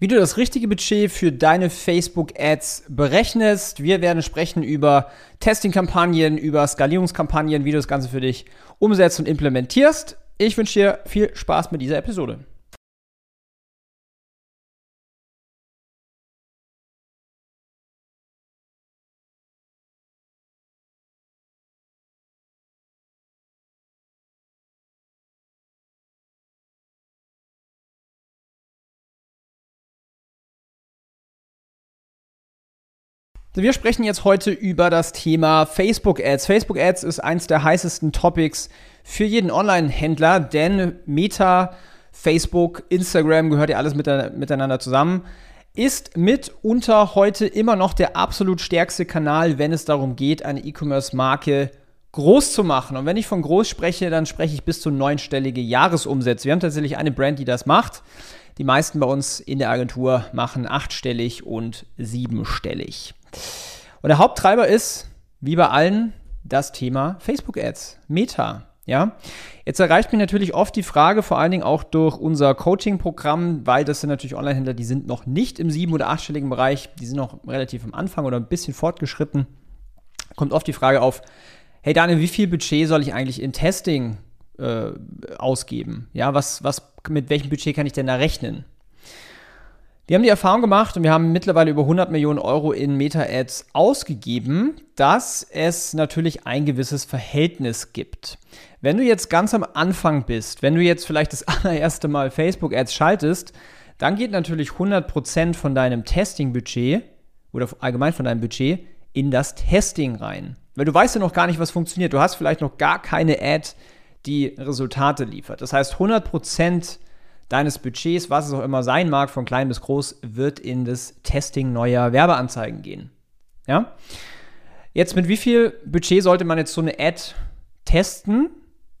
wie du das richtige Budget für deine Facebook-Ads berechnest. Wir werden sprechen über Testing-Kampagnen, über Skalierungskampagnen, wie du das Ganze für dich umsetzt und implementierst. Ich wünsche dir viel Spaß mit dieser Episode. Wir sprechen jetzt heute über das Thema Facebook Ads. Facebook Ads ist eins der heißesten Topics für jeden Online-Händler, denn Meta, Facebook, Instagram gehört ja alles miteinander zusammen, ist mitunter heute immer noch der absolut stärkste Kanal, wenn es darum geht, eine E-Commerce-Marke groß zu machen. Und wenn ich von groß spreche, dann spreche ich bis zu neunstellige Jahresumsätze. Wir haben tatsächlich eine Brand, die das macht. Die meisten bei uns in der Agentur machen achtstellig und siebenstellig. Und der Haupttreiber ist, wie bei allen, das Thema Facebook-Ads, Meta. Ja, jetzt erreicht mich natürlich oft die Frage, vor allen Dingen auch durch unser Coaching-Programm, weil das sind natürlich Online-Händler, die sind noch nicht im sieben- oder achtstelligen Bereich, die sind noch relativ am Anfang oder ein bisschen fortgeschritten. Kommt oft die Frage auf, hey Daniel, wie viel Budget soll ich eigentlich in Testing äh, ausgeben? Ja, was, was, mit welchem Budget kann ich denn da rechnen? Wir haben die Erfahrung gemacht und wir haben mittlerweile über 100 Millionen Euro in Meta-Ads ausgegeben, dass es natürlich ein gewisses Verhältnis gibt. Wenn du jetzt ganz am Anfang bist, wenn du jetzt vielleicht das allererste Mal Facebook-Ads schaltest, dann geht natürlich 100% von deinem Testing-Budget oder allgemein von deinem Budget in das Testing rein. Weil du weißt ja noch gar nicht, was funktioniert. Du hast vielleicht noch gar keine Ad, die Resultate liefert. Das heißt, 100% deines Budgets, was es auch immer sein mag, von klein bis groß, wird in das Testing neuer Werbeanzeigen gehen. Ja? Jetzt mit wie viel Budget sollte man jetzt so eine Ad testen?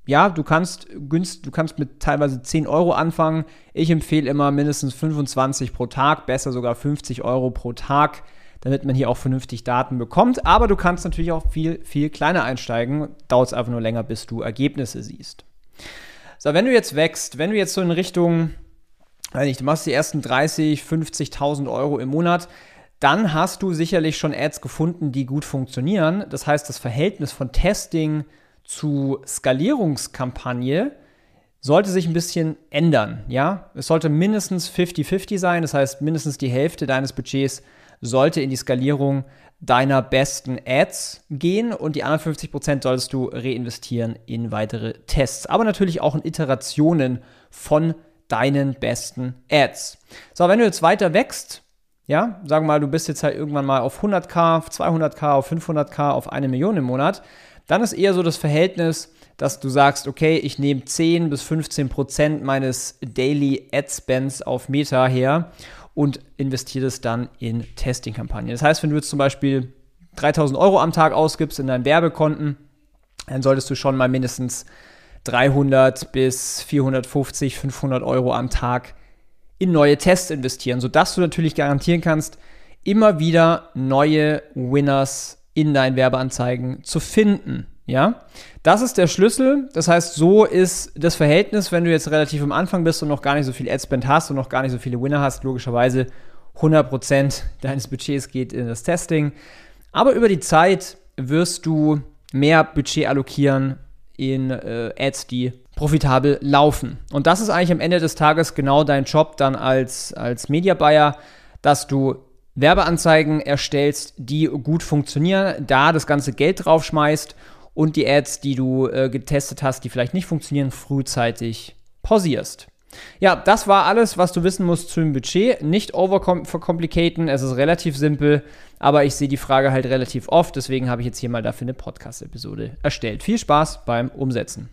Ja, du kannst günst, du kannst mit teilweise 10 Euro anfangen. Ich empfehle immer mindestens 25 pro Tag, besser sogar 50 Euro pro Tag, damit man hier auch vernünftig Daten bekommt. Aber du kannst natürlich auch viel, viel kleiner einsteigen. Dauert es einfach nur länger, bis du Ergebnisse siehst. So, wenn du jetzt wächst, wenn du jetzt so in Richtung, weiß nicht, du machst die ersten 30, 50.000 Euro im Monat, dann hast du sicherlich schon Ads gefunden, die gut funktionieren. Das heißt, das Verhältnis von Testing zu Skalierungskampagne sollte sich ein bisschen ändern, ja? Es sollte mindestens 50-50 sein, das heißt, mindestens die Hälfte deines Budgets sollte in die Skalierung deiner besten Ads gehen und die anderen 50% solltest du reinvestieren in weitere Tests, aber natürlich auch in Iterationen von deinen besten Ads. So, wenn du jetzt weiter wächst, ja, sagen wir mal, du bist jetzt halt irgendwann mal auf 100k, auf 200k, auf 500k, auf eine Million im Monat, dann ist eher so das Verhältnis, dass du sagst, okay, ich nehme 10 bis 15% meines Daily Ad Spends auf Meta her und investiere es dann in Testing-Kampagnen. Das heißt, wenn du jetzt zum Beispiel 3000 Euro am Tag ausgibst in deinen Werbekonten, dann solltest du schon mal mindestens 300 bis 450, 500 Euro am Tag in neue Tests investieren, sodass du natürlich garantieren kannst, immer wieder neue Winners in deinen Werbeanzeigen zu finden. Ja, das ist der Schlüssel. Das heißt, so ist das Verhältnis, wenn du jetzt relativ am Anfang bist und noch gar nicht so viel Adspend hast und noch gar nicht so viele Winner hast, logischerweise 100% deines Budgets geht in das Testing. Aber über die Zeit wirst du mehr Budget allokieren in äh, Ads, die profitabel laufen. Und das ist eigentlich am Ende des Tages genau dein Job dann als, als Media Buyer, dass du Werbeanzeigen erstellst, die gut funktionieren, da das ganze Geld draufschmeißt und die Ads, die du äh, getestet hast, die vielleicht nicht funktionieren, frühzeitig pausierst. Ja, das war alles, was du wissen musst zum Budget. Nicht overcomplicaten, es ist relativ simpel, aber ich sehe die Frage halt relativ oft, deswegen habe ich jetzt hier mal dafür eine Podcast-Episode erstellt. Viel Spaß beim Umsetzen.